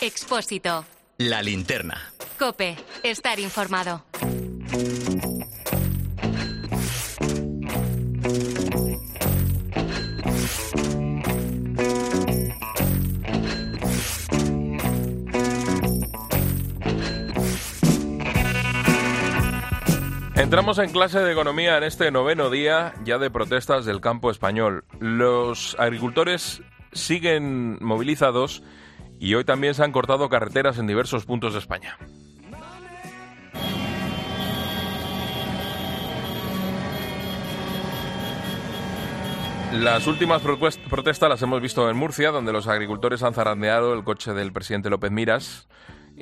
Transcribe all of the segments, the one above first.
Expósito. La linterna. Cope. Estar informado. Entramos en clase de economía en este noveno día ya de protestas del campo español. Los agricultores siguen movilizados y hoy también se han cortado carreteras en diversos puntos de España. Las últimas protestas las hemos visto en Murcia, donde los agricultores han zarandeado el coche del presidente López Miras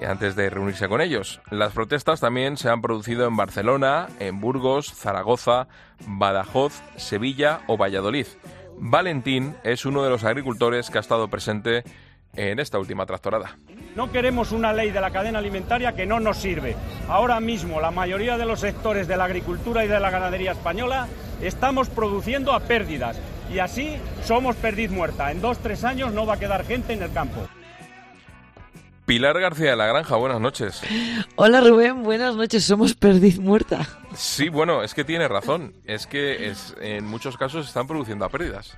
antes de reunirse con ellos. Las protestas también se han producido en Barcelona, en Burgos, Zaragoza, Badajoz, Sevilla o Valladolid. Valentín es uno de los agricultores que ha estado presente en esta última tractorada. No queremos una ley de la cadena alimentaria que no nos sirve. Ahora mismo la mayoría de los sectores de la agricultura y de la ganadería española estamos produciendo a pérdidas y así somos perdiz muerta. En dos, tres años no va a quedar gente en el campo. Pilar García de la Granja, buenas noches. Hola Rubén, buenas noches, somos perdiz muerta. Sí, bueno, es que tiene razón, es que es, en muchos casos están produciendo a pérdidas.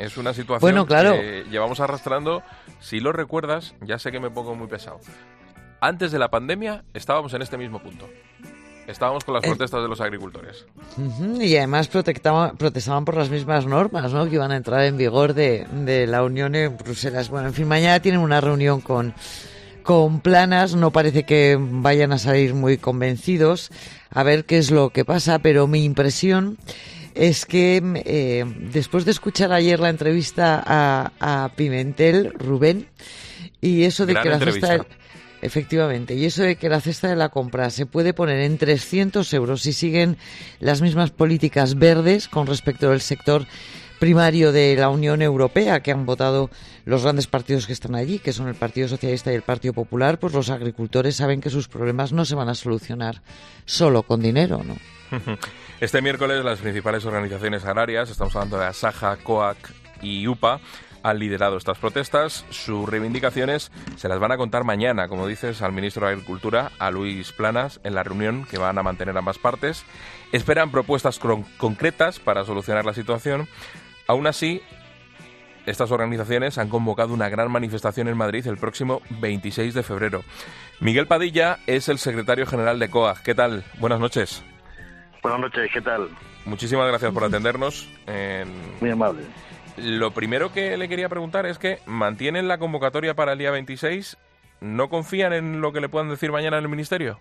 Es una situación que llevamos arrastrando, si lo recuerdas, ya sé que me pongo muy pesado. Antes de la pandemia estábamos en este mismo punto. Estábamos con las eh. protestas de los agricultores. y además protestaban por las mismas normas ¿no? que iban a entrar en vigor de, de la Unión en Bruselas. Bueno, en fin, mañana tienen una reunión con, con planas, no parece que vayan a salir muy convencidos a ver qué es lo que pasa, pero mi impresión es que eh, después de escuchar ayer la entrevista a, a Pimentel, Rubén, y eso de que la cesta Efectivamente, y eso de que la cesta de la compra se puede poner en 300 euros si siguen las mismas políticas verdes con respecto al sector primario de la Unión Europea que han votado los grandes partidos que están allí, que son el Partido Socialista y el Partido Popular, pues los agricultores saben que sus problemas no se van a solucionar solo con dinero, ¿no? Este miércoles las principales organizaciones agrarias, estamos hablando de Asaja, COAC y UPA, han liderado estas protestas. Sus reivindicaciones se las van a contar mañana, como dices, al ministro de Agricultura, a Luis Planas, en la reunión que van a mantener ambas partes. Esperan propuestas concretas para solucionar la situación. Aún así, estas organizaciones han convocado una gran manifestación en Madrid el próximo 26 de febrero. Miguel Padilla es el secretario general de COAG. ¿Qué tal? Buenas noches. Buenas noches, ¿qué tal? Muchísimas gracias por atendernos. Muy amable. Lo primero que le quería preguntar es que mantienen la convocatoria para el día 26. ¿No confían en lo que le puedan decir mañana en el Ministerio?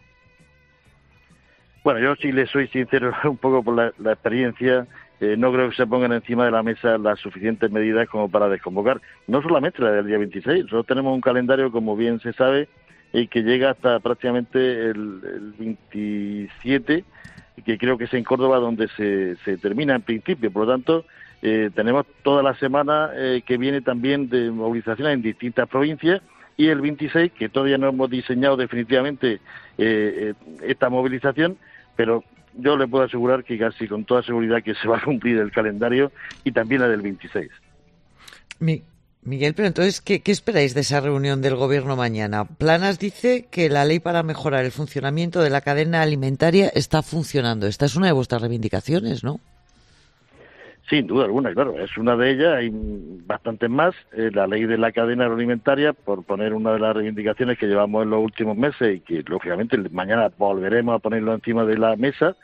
Bueno, yo sí le soy sincero un poco por la, experiencia. Eh, no creo que se pongan encima de la mesa las suficientes medidas como para desconvocar. No solamente la del día 26, nosotros tenemos un calendario, como bien se sabe, y que llega hasta prácticamente el, el 27, que creo que es en Córdoba donde se, se termina en principio. Por lo tanto, eh, tenemos toda la semana eh, que viene también de movilización en distintas provincias y el 26, que todavía no hemos diseñado definitivamente eh, esta movilización, pero yo le puedo asegurar que casi con toda seguridad que se va a cumplir el calendario y también la del 26. Miguel, pero entonces, ¿qué, ¿qué, esperáis de esa reunión del Gobierno mañana? Planas dice que la ley para mejorar el funcionamiento de la cadena alimentaria está funcionando. Esta es una de vuestras reivindicaciones, ¿no? Sin duda alguna, claro, es una de ellas, hay bastantes más. Eh, la ley de la cadena agroalimentaria, por poner una de las reivindicaciones que llevamos en los últimos meses y que lógicamente mañana volveremos a ponerlo encima de la mesa,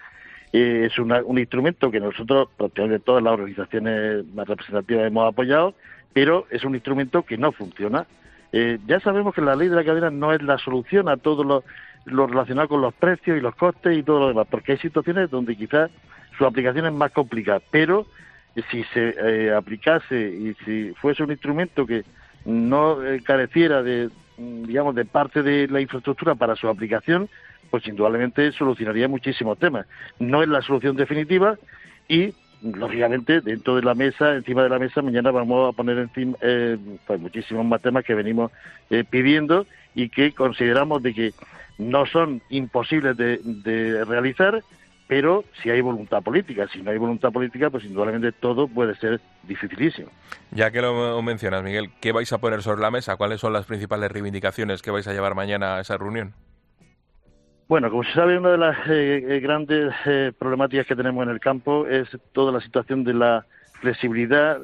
eh, es un instrumento que nosotros, prácticamente todas las organizaciones más representativas hemos apoyado, pero es un instrumento que no funciona. Eh, ya sabemos que la ley de la cadena no es la solución a todo lo, lo relacionado con los precios y los costes y todo lo demás, porque hay situaciones donde quizás su aplicación es más complicada, pero si se eh, aplicase y si fuese un instrumento que no eh, careciera de, mm, digamos, de parte de la infraestructura para su aplicación, pues indudablemente solucionaría muchísimos temas. No es la solución definitiva y, lógicamente, dentro de la mesa, encima de la mesa, mañana vamos a poner encima eh, pues muchísimos más temas que venimos pidiendo y que consideramos de que no son imposibles de realizar, pero si hay voluntad política. Si no hay voluntad política, pues indudablemente todo puede ser dificilísimo. Ya que lo mencionas, Miguel, ¿qué vais a poner sobre la mesa? ¿Cuáles son las principales reivindicaciones que vais a llevar mañana a esa reunión? Bueno, como se sabe, una de las eh, eh, grandes eh, problemáticas que tenemos en el campo es toda la situación de la flexibilidad,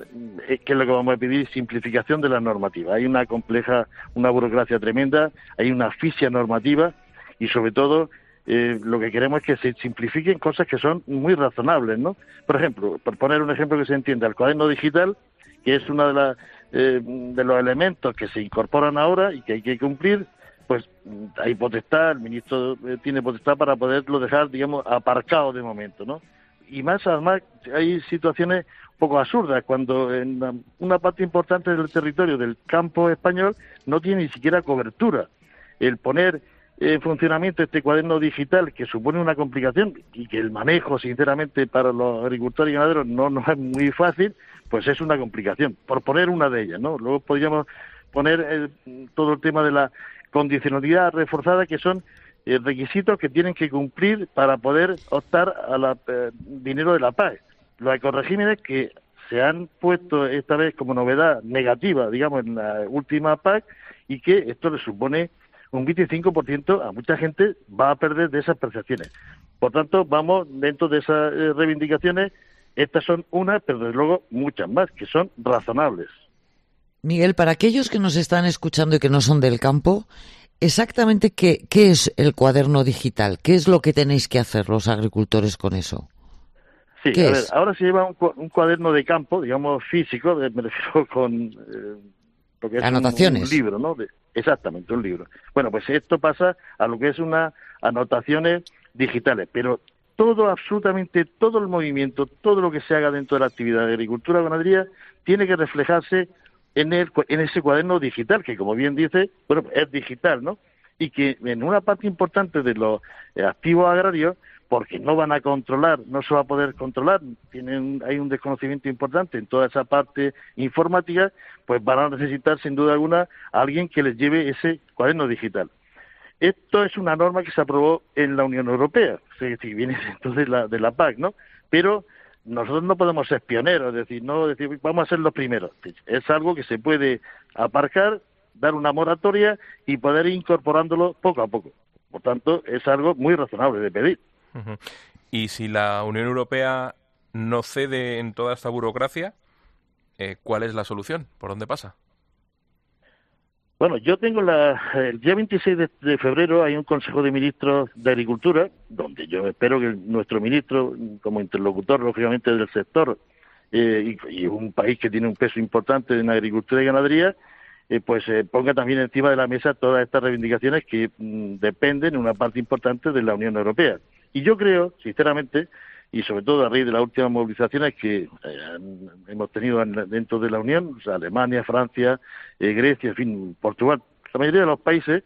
que es lo que vamos a pedir, simplificación de la normativa. Hay una compleja, una burocracia tremenda, hay una asfixia normativa y sobre todo eh, lo que queremos es que se simplifiquen cosas que son muy razonables, ¿no? Por ejemplo, por poner un ejemplo que se entienda, el cuaderno digital, que es uno de, las eh, de los elementos que se incorporan ahora y que hay que cumplir, pues hay potestad, el ministro eh, tiene potestad para poderlo dejar, digamos, aparcado de momento, ¿no? Y más, además, hay situaciones un poco absurdas, cuando en una parte importante del territorio del campo español no tiene ni siquiera cobertura. El poner en funcionamiento este cuaderno digital que supone una complicación y que el manejo, sinceramente, para los agricultores y ganaderos no, no es muy fácil, pues es una complicación, por poner una de ellas, ¿no? Luego podríamos poner eh, todo el tema de la condicionalidad reforzada, que son eh, requisitos que tienen que cumplir para poder optar al eh, dinero de la PAC. Los ecoregímenes que se han puesto esta vez como novedad negativa, digamos, en la última PAC y que esto le supone un 25% a mucha gente va a perder de esas percepciones. Por tanto, vamos dentro de esas eh, reivindicaciones, estas son unas, pero desde luego muchas más, que son razonables. Miguel, para aquellos que nos están escuchando y que no son del campo, exactamente qué, qué es el cuaderno digital, qué es lo que tenéis que hacer los agricultores con eso. Sí, a ver, ahora se lleva un, cuaderno de campo, digamos físico, me refiero con eh, Anotaciones. un, libro, ¿no? Exactamente, un libro. Bueno, pues esto pasa a lo que es unas anotaciones digitales, pero todo, absolutamente todo el movimiento, todo lo que se haga dentro de la actividad de agricultura ganadería tiene que reflejarse en, el, en ese cuaderno digital, que como bien dice, bueno, es digital, ¿no? Y que en una parte importante de los activos agrarios porque no van a controlar, no se va a poder controlar, tienen, hay un desconocimiento importante en toda esa parte informática, pues van a necesitar sin duda alguna alguien que les lleve ese cuaderno digital. Esto es una norma que se aprobó en la Unión Europea, es decir, viene entonces la, de la PAC, ¿no? Pero nosotros no podemos ser pioneros, es decir, no decir vamos a ser los primeros. Es algo que se puede aparcar, dar una moratoria y poder ir incorporándolo poco a poco. Por tanto, es algo muy razonable de pedir. Y si la Unión Europea no cede en toda esta burocracia, eh, ¿cuál es la solución? ¿Por dónde pasa? Bueno, yo tengo la, el día 26 de, febrero hay un Consejo de Ministros de Agricultura, donde yo espero que nuestro ministro, como interlocutor, lógicamente, del sector, eh, y, un país que tiene un peso importante en agricultura y ganadería, eh, pues ponga también encima de la mesa todas estas reivindicaciones que mm, dependen en una parte importante de la Unión Europea. Y yo creo, sinceramente, y sobre todo a raíz de las últimas movilizaciones que eh, hemos tenido dentro de la Unión, o sea, Alemania, Francia, eh, Grecia, en fin, Portugal, la mayoría de los países,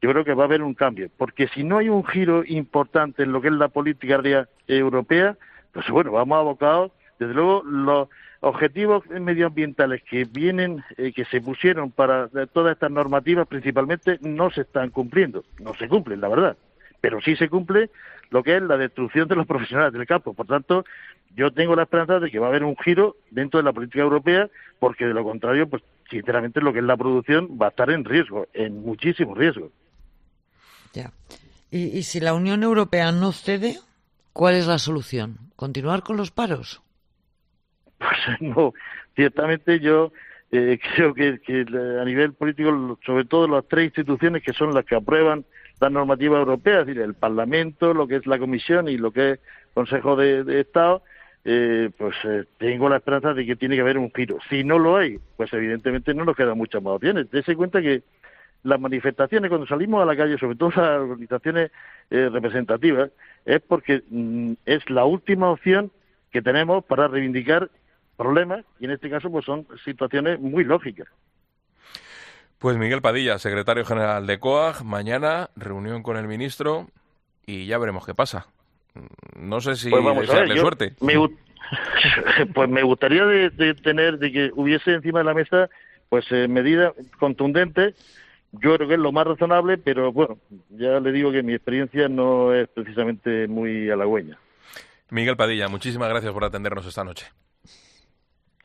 yo creo que va a haber un cambio, porque si no hay un giro importante en lo que es la política europea, pues bueno, vamos abocados, desde luego, los objetivos medioambientales que vienen, eh, que se pusieron para todas estas normativas principalmente, no se están cumpliendo, no se cumplen, la verdad, pero sí se cumple lo que es la destrucción de los profesionales del campo. Por tanto, yo tengo la esperanza de que va a haber un giro dentro de la política europea, porque de lo contrario, pues sinceramente lo que es la producción va a estar en riesgo, en muchísimo riesgo. Ya. ¿Y, si la Unión Europea no cede, cuál es la solución? ¿Continuar con los paros? Pues no, ciertamente yo eh, creo que, a nivel político, sobre todo las tres instituciones que son las que aprueban la normativa europea, es decir, el Parlamento, lo que es la Comisión y lo que es Consejo de, Estado, eh, pues eh, tengo la esperanza de que tiene que haber un giro. Si no lo hay, pues evidentemente no nos quedan muchas más opciones. Dese cuenta que las manifestaciones, cuando salimos a la calle, sobre todo las organizaciones eh, representativas, es porque mm, es la última opción que tenemos para reivindicar problemas, y en este caso pues son situaciones muy lógicas. Pues Miguel Padilla, secretario general de COAG, mañana reunión con el ministro y ya veremos qué pasa. No sé si pues vamos suerte. pues me gustaría de, tener, de que hubiese encima de la mesa pues eh, medidas contundentes. Yo creo que es lo más razonable, pero bueno, ya le digo que mi experiencia no es precisamente muy halagüeña. Miguel Padilla, muchísimas gracias por atendernos esta noche.